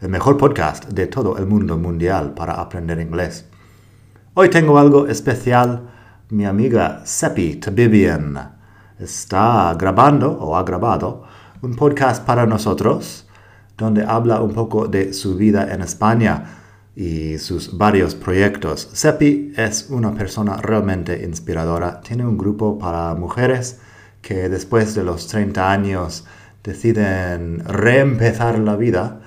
el mejor podcast de todo el mundo mundial para aprender inglés. Hoy tengo algo especial. Mi amiga Seppi Tabibian está grabando o ha grabado un podcast para nosotros donde habla un poco de su vida en España y sus varios proyectos. Seppi es una persona realmente inspiradora. Tiene un grupo para mujeres que después de los 30 años deciden reempezar la vida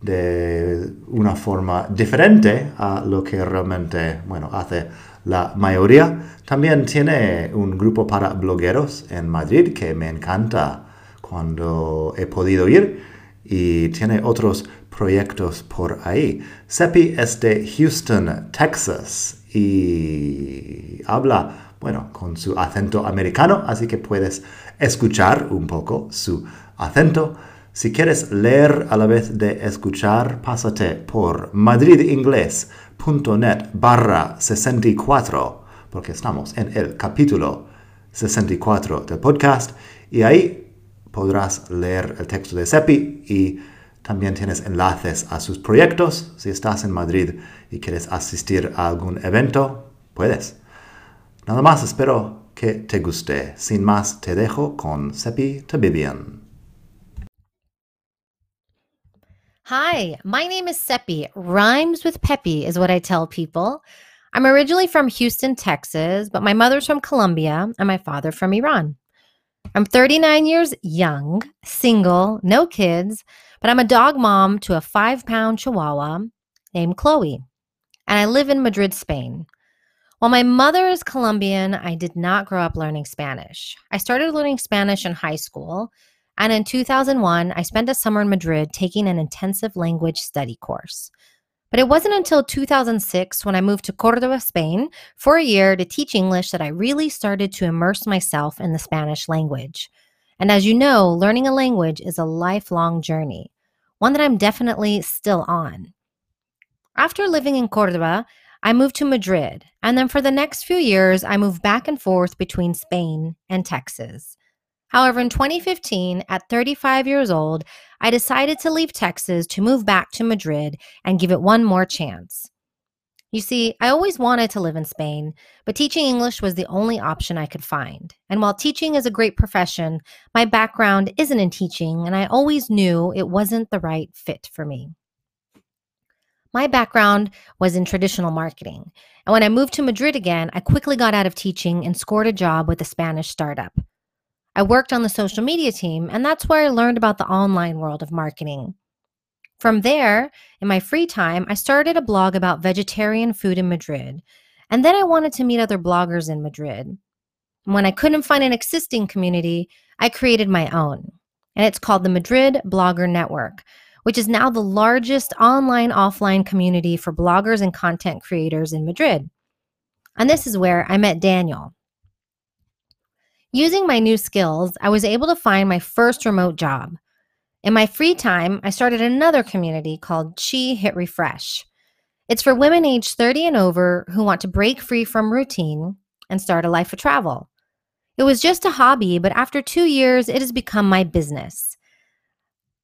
de una forma diferente a lo que realmente, bueno, hace la mayoría. También tiene un grupo para blogueros en Madrid que me encanta cuando he podido ir y tiene otros proyectos por ahí. Seppi es de Houston, Texas y habla, bueno, con su acento americano, así que puedes escuchar un poco su acento. Si quieres leer a la vez de escuchar, pásate por madridingles.net barra 64, porque estamos en el capítulo 64 del podcast, y ahí podrás leer el texto de Seppi y también tienes enlaces a sus proyectos. Si estás en Madrid y quieres asistir a algún evento, puedes. Nada más, espero que te guste. Sin más, te dejo con Seppi Tabibian. Hi, my name is Seppi. Rhymes with Peppy is what I tell people. I'm originally from Houston, Texas, but my mother's from Colombia and my father from Iran. I'm 39 years young, single, no kids, but I'm a dog mom to a five pound chihuahua named Chloe. And I live in Madrid, Spain. While my mother is Colombian, I did not grow up learning Spanish. I started learning Spanish in high school and in 2001, I spent a summer in Madrid taking an intensive language study course. But it wasn't until 2006 when I moved to Cordoba, Spain for a year to teach English that I really started to immerse myself in the Spanish language. And as you know, learning a language is a lifelong journey, one that I'm definitely still on. After living in Cordoba, I moved to Madrid, and then for the next few years, I moved back and forth between Spain and Texas. However, in 2015, at 35 years old, I decided to leave Texas to move back to Madrid and give it one more chance. You see, I always wanted to live in Spain, but teaching English was the only option I could find. And while teaching is a great profession, my background isn't in teaching, and I always knew it wasn't the right fit for me. My background was in traditional marketing. And when I moved to Madrid again, I quickly got out of teaching and scored a job with a Spanish startup. I worked on the social media team, and that's where I learned about the online world of marketing. From there, in my free time, I started a blog about vegetarian food in Madrid. And then I wanted to meet other bloggers in Madrid. When I couldn't find an existing community, I created my own. And it's called the Madrid Blogger Network, which is now the largest online offline community for bloggers and content creators in Madrid. And this is where I met Daniel. Using my new skills, I was able to find my first remote job. In my free time, I started another community called She Hit Refresh. It's for women aged 30 and over who want to break free from routine and start a life of travel. It was just a hobby, but after two years, it has become my business.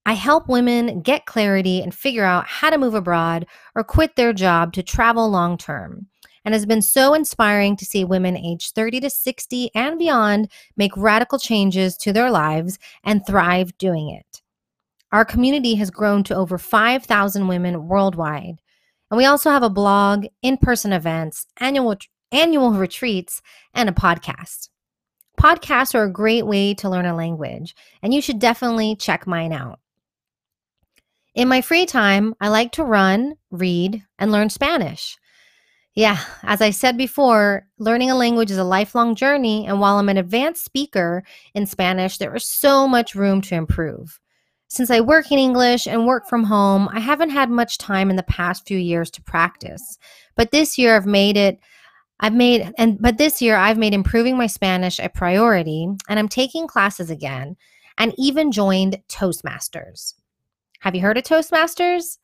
I help women get clarity and figure out how to move abroad or quit their job to travel long term and has been so inspiring to see women aged 30 to 60 and beyond make radical changes to their lives and thrive doing it. Our community has grown to over 5,000 women worldwide. And we also have a blog, in person events, annual, annual retreats, and a podcast. Podcasts are a great way to learn a language, and you should definitely check mine out. In my free time, I like to run, read, and learn Spanish. Yeah, as I said before, learning a language is a lifelong journey. And while I'm an advanced speaker in Spanish, there is so much room to improve. Since I work in English and work from home, I haven't had much time in the past few years to practice. But this year I've made it I've made and but this year I've made improving my Spanish a priority and I'm taking classes again and even joined Toastmasters. Have you heard of Toastmasters?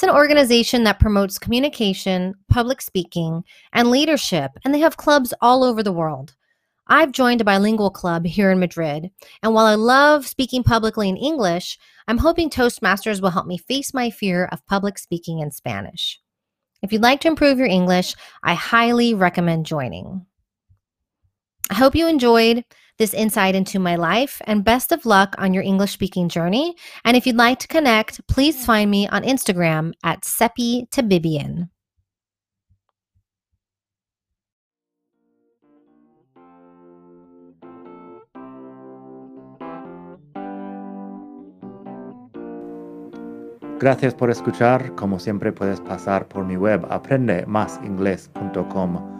It's an organization that promotes communication, public speaking, and leadership, and they have clubs all over the world. I've joined a bilingual club here in Madrid, and while I love speaking publicly in English, I'm hoping Toastmasters will help me face my fear of public speaking in Spanish. If you'd like to improve your English, I highly recommend joining. I hope you enjoyed this insight into my life and best of luck on your English speaking journey. And if you'd like to connect, please find me on Instagram at Seppi Tabibian. Gracias por escuchar. Como siempre puedes pasar por mi web aprendemasingles.com.